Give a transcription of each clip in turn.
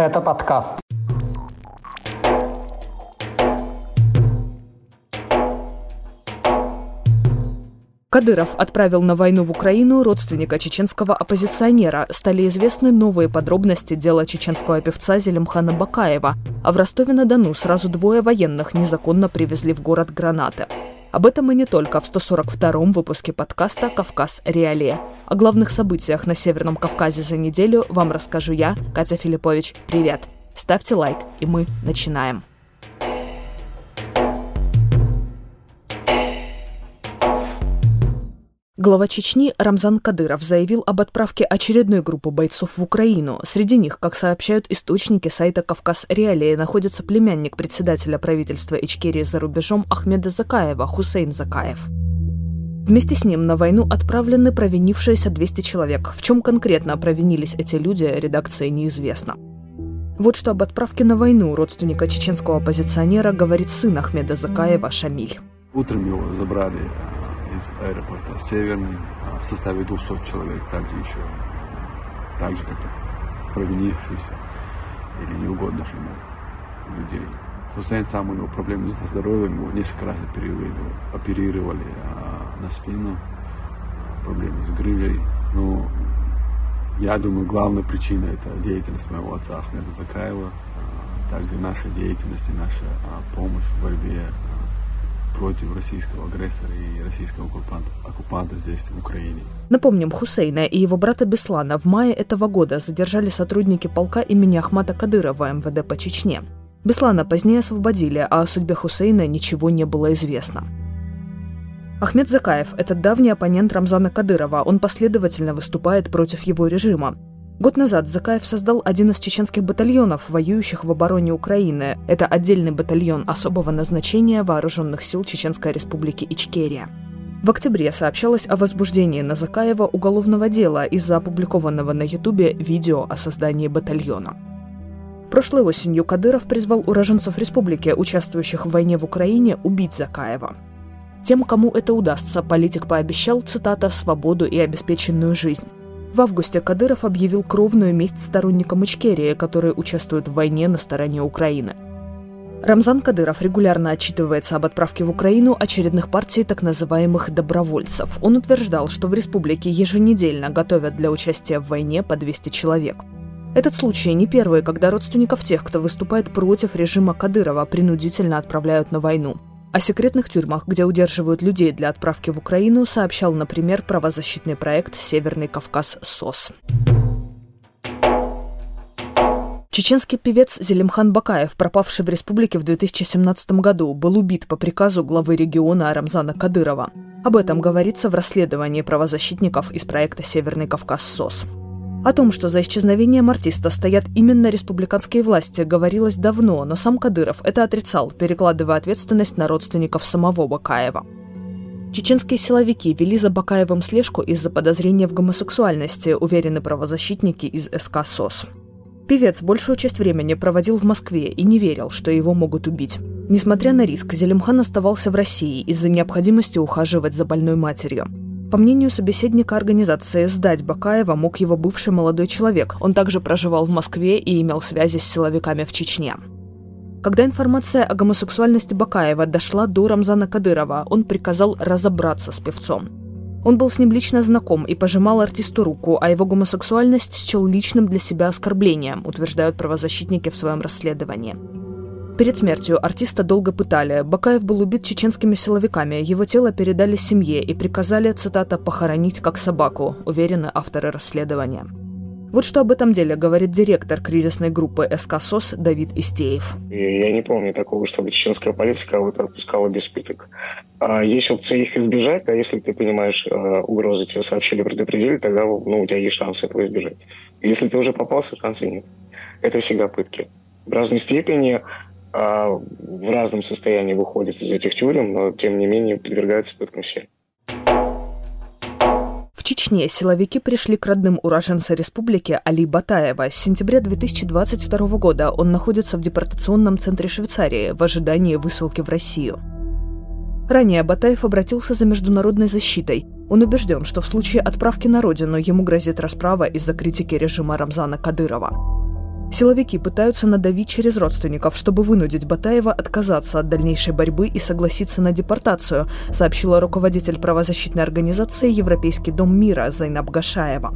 Это подкаст. Кадыров отправил на войну в Украину родственника чеченского оппозиционера. Стали известны новые подробности дела чеченского певца Зелимхана Бакаева. А в Ростове-на-Дону сразу двое военных незаконно привезли в город гранаты. Об этом и не только в 142-м выпуске подкаста «Кавказ. Реалия». О главных событиях на Северном Кавказе за неделю вам расскажу я, Катя Филиппович. Привет! Ставьте лайк, и мы начинаем. Глава Чечни Рамзан Кадыров заявил об отправке очередной группы бойцов в Украину. Среди них, как сообщают источники сайта «Кавказ Реалии», находится племянник председателя правительства Ичкерии за рубежом Ахмеда Закаева Хусейн Закаев. Вместе с ним на войну отправлены провинившиеся 200 человек. В чем конкретно провинились эти люди, редакции неизвестно. Вот что об отправке на войну родственника чеченского оппозиционера говорит сын Ахмеда Закаева Шамиль. Утром его забрали из аэропорта Северный в составе 200 человек, также еще, так же, как и провинившихся или неугодных ему людей. Хусейн сам у него проблемы со здоровьем, его несколько раз оперировали, оперировали а, на спину, проблемы с грыжей. Но я думаю, главная причина это деятельность моего отца Ахмеда Закаева, а, также наша деятельность и наша а, помощь в борьбе против российского агрессора и российского оккупанта, оккупанта здесь, в Украине. Напомним, Хусейна и его брата Беслана в мае этого года задержали сотрудники полка имени Ахмата Кадырова МВД по Чечне. Беслана позднее освободили, а о судьбе Хусейна ничего не было известно. Ахмед Закаев – это давний оппонент Рамзана Кадырова. Он последовательно выступает против его режима. Год назад Закаев создал один из чеченских батальонов, воюющих в обороне Украины. Это отдельный батальон особого назначения вооруженных сил Чеченской республики Ичкерия. В октябре сообщалось о возбуждении на Закаева уголовного дела из-за опубликованного на Ютубе видео о создании батальона. Прошлой осенью Кадыров призвал уроженцев республики, участвующих в войне в Украине, убить Закаева. Тем, кому это удастся, политик пообещал, цитата, «свободу и обеспеченную жизнь». В августе Кадыров объявил кровную месть сторонникам Ичкерии, которые участвуют в войне на стороне Украины. Рамзан Кадыров регулярно отчитывается об отправке в Украину очередных партий так называемых добровольцев. Он утверждал, что в республике еженедельно готовят для участия в войне по 200 человек. Этот случай не первый, когда родственников тех, кто выступает против режима Кадырова, принудительно отправляют на войну. О секретных тюрьмах, где удерживают людей для отправки в Украину, сообщал, например, правозащитный проект «Северный Кавказ СОС». Чеченский певец Зелимхан Бакаев, пропавший в республике в 2017 году, был убит по приказу главы региона Рамзана Кадырова. Об этом говорится в расследовании правозащитников из проекта «Северный Кавказ СОС». О том, что за исчезновением артиста стоят именно республиканские власти, говорилось давно, но сам Кадыров это отрицал, перекладывая ответственность на родственников самого Бакаева. Чеченские силовики вели за Бакаевым слежку из-за подозрения в гомосексуальности, уверены правозащитники из СК СОС. Певец большую часть времени проводил в Москве и не верил, что его могут убить. Несмотря на риск, Зелимхан оставался в России из-за необходимости ухаживать за больной матерью. По мнению собеседника организации «Сдать Бакаева» мог его бывший молодой человек. Он также проживал в Москве и имел связи с силовиками в Чечне. Когда информация о гомосексуальности Бакаева дошла до Рамзана Кадырова, он приказал разобраться с певцом. Он был с ним лично знаком и пожимал артисту руку, а его гомосексуальность счел личным для себя оскорблением, утверждают правозащитники в своем расследовании. Перед смертью артиста долго пытали. Бакаев был убит чеченскими силовиками. Его тело передали семье и приказали, цитата, «похоронить как собаку», уверены авторы расследования. Вот что об этом деле говорит директор кризисной группы СК СОС Давид Истеев. Я не помню такого, чтобы чеченская полиция кого-то отпускала без пыток. А есть опция их избежать, а если ты понимаешь э, угрозы, тебе сообщили, предупредили, тогда ну, у тебя есть шанс этого избежать. Если ты уже попался, шанса нет. Это всегда пытки. В разной степени в разном состоянии выходят из этих тюрем, но тем не менее подвергаются пыткам все. В Чечне силовики пришли к родным уроженца республики Али Батаева. С сентября 2022 года он находится в депортационном центре Швейцарии в ожидании высылки в Россию. Ранее Батаев обратился за международной защитой. Он убежден, что в случае отправки на родину ему грозит расправа из-за критики режима Рамзана Кадырова. Силовики пытаются надавить через родственников, чтобы вынудить Батаева отказаться от дальнейшей борьбы и согласиться на депортацию, сообщила руководитель правозащитной организации «Европейский дом мира» Зайнаб Гашаева.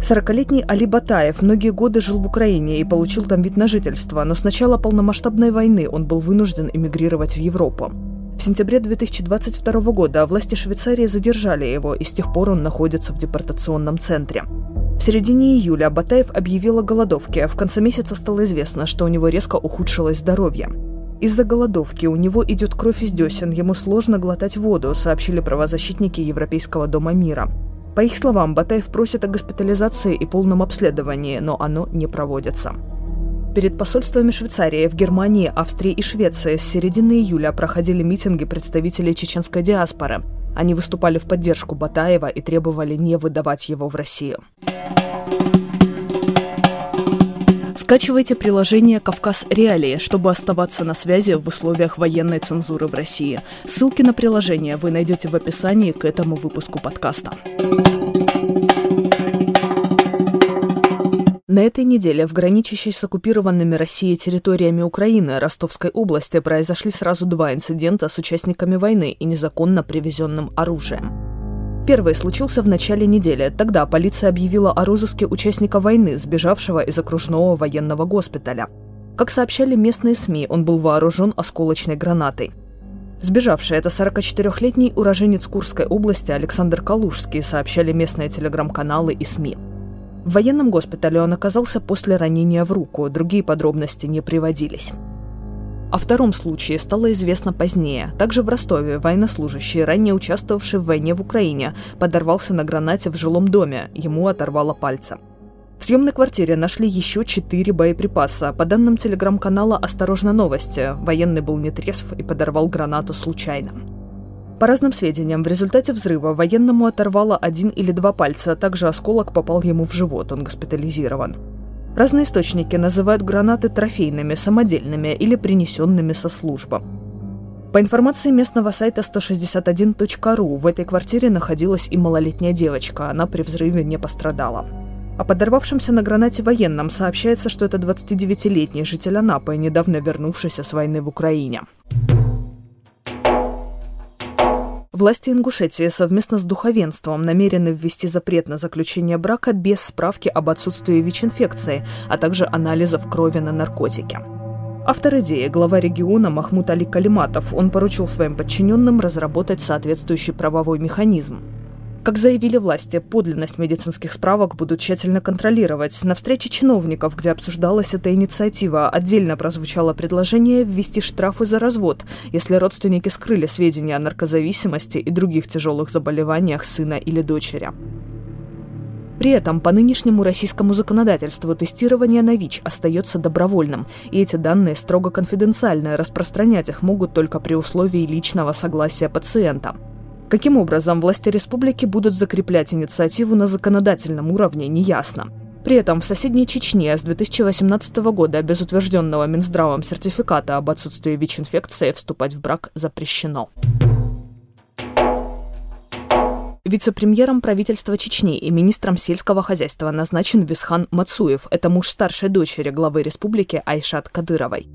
40-летний Али Батаев многие годы жил в Украине и получил там вид на жительство, но с начала полномасштабной войны он был вынужден эмигрировать в Европу. В сентябре 2022 года власти Швейцарии задержали его, и с тех пор он находится в депортационном центре. В середине июля Батаев объявил о голодовке, а в конце месяца стало известно, что у него резко ухудшилось здоровье. Из-за голодовки у него идет кровь из десен, ему сложно глотать воду, сообщили правозащитники Европейского дома мира. По их словам, Батаев просит о госпитализации и полном обследовании, но оно не проводится. Перед посольствами Швейцарии в Германии, Австрии и Швеции с середины июля проходили митинги представителей чеченской диаспоры. Они выступали в поддержку Батаева и требовали не выдавать его в Россию. Скачивайте приложение «Кавказ Реалии», чтобы оставаться на связи в условиях военной цензуры в России. Ссылки на приложение вы найдете в описании к этому выпуску подкаста. На этой неделе в граничащей с оккупированными Россией территориями Украины Ростовской области произошли сразу два инцидента с участниками войны и незаконно привезенным оружием. Первый случился в начале недели. Тогда полиция объявила о розыске участника войны, сбежавшего из окружного военного госпиталя. Как сообщали местные СМИ, он был вооружен осколочной гранатой. Сбежавший – это 44-летний уроженец Курской области Александр Калужский, сообщали местные телеграм-каналы и СМИ. В военном госпитале он оказался после ранения в руку, другие подробности не приводились. О втором случае стало известно позднее. Также в Ростове военнослужащий, ранее участвовавший в войне в Украине, подорвался на гранате в жилом доме, ему оторвало пальца. В съемной квартире нашли еще четыре боеприпаса. По данным телеграм-канала «Осторожно новости», военный был нетрезв и подорвал гранату случайно. По разным сведениям, в результате взрыва военному оторвало один или два пальца, а также осколок попал ему в живот, он госпитализирован. Разные источники называют гранаты трофейными, самодельными или принесенными со службы. По информации местного сайта 161.ru, в этой квартире находилась и малолетняя девочка, она при взрыве не пострадала. О подорвавшемся на гранате военном сообщается, что это 29-летний житель Анапы, недавно вернувшийся с войны в Украине. Власти Ингушетии совместно с духовенством намерены ввести запрет на заключение брака без справки об отсутствии ВИЧ-инфекции, а также анализов крови на наркотики. Автор идеи – глава региона Махмуд Али Калиматов. Он поручил своим подчиненным разработать соответствующий правовой механизм. Как заявили власти, подлинность медицинских справок будут тщательно контролировать. На встрече чиновников, где обсуждалась эта инициатива, отдельно прозвучало предложение ввести штрафы за развод, если родственники скрыли сведения о наркозависимости и других тяжелых заболеваниях сына или дочери. При этом по нынешнему российскому законодательству тестирование на ВИЧ остается добровольным, и эти данные строго конфиденциальны, распространять их могут только при условии личного согласия пациента. Каким образом власти республики будут закреплять инициативу на законодательном уровне, неясно. При этом в соседней Чечне с 2018 года без утвержденного Минздравом сертификата об отсутствии ВИЧ-инфекции вступать в брак запрещено. Вице-премьером правительства Чечни и министром сельского хозяйства назначен Висхан Мацуев. Это муж старшей дочери главы республики Айшат Кадыровой.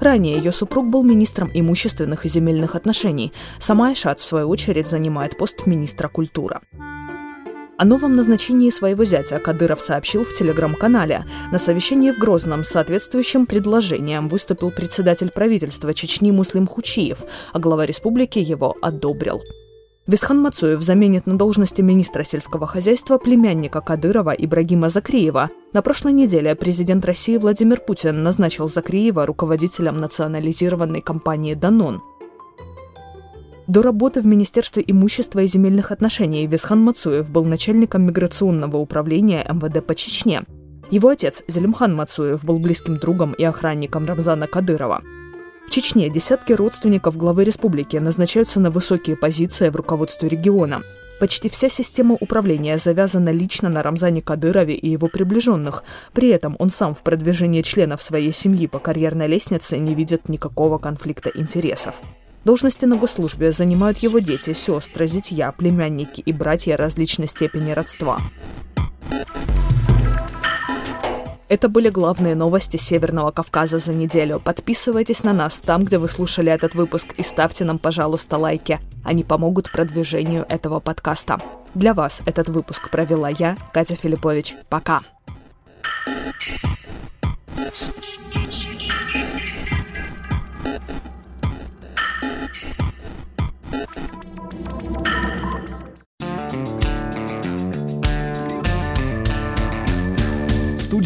Ранее ее супруг был министром имущественных и земельных отношений. Сама Айшат, в свою очередь, занимает пост министра культуры. О новом назначении своего зятя Кадыров сообщил в телеграм-канале. На совещании в Грозном с соответствующим предложением выступил председатель правительства Чечни Муслим Хучиев, а глава республики его одобрил. Висхан Мацуев заменит на должности министра сельского хозяйства племянника Кадырова Ибрагима Закриева. На прошлой неделе президент России Владимир Путин назначил Закриева руководителем национализированной компании «Данон». До работы в Министерстве имущества и земельных отношений Висхан Мацуев был начальником миграционного управления МВД по Чечне. Его отец Зелимхан Мацуев был близким другом и охранником Рамзана Кадырова – в Чечне десятки родственников главы республики назначаются на высокие позиции в руководстве региона. Почти вся система управления завязана лично на Рамзане Кадырове и его приближенных. При этом он сам в продвижении членов своей семьи по карьерной лестнице не видит никакого конфликта интересов. Должности на госслужбе занимают его дети, сестры, зятья, племянники и братья различной степени родства. Это были главные новости Северного Кавказа за неделю. Подписывайтесь на нас там, где вы слушали этот выпуск, и ставьте нам, пожалуйста, лайки. Они помогут продвижению этого подкаста. Для вас этот выпуск провела я, Катя Филиппович. Пока.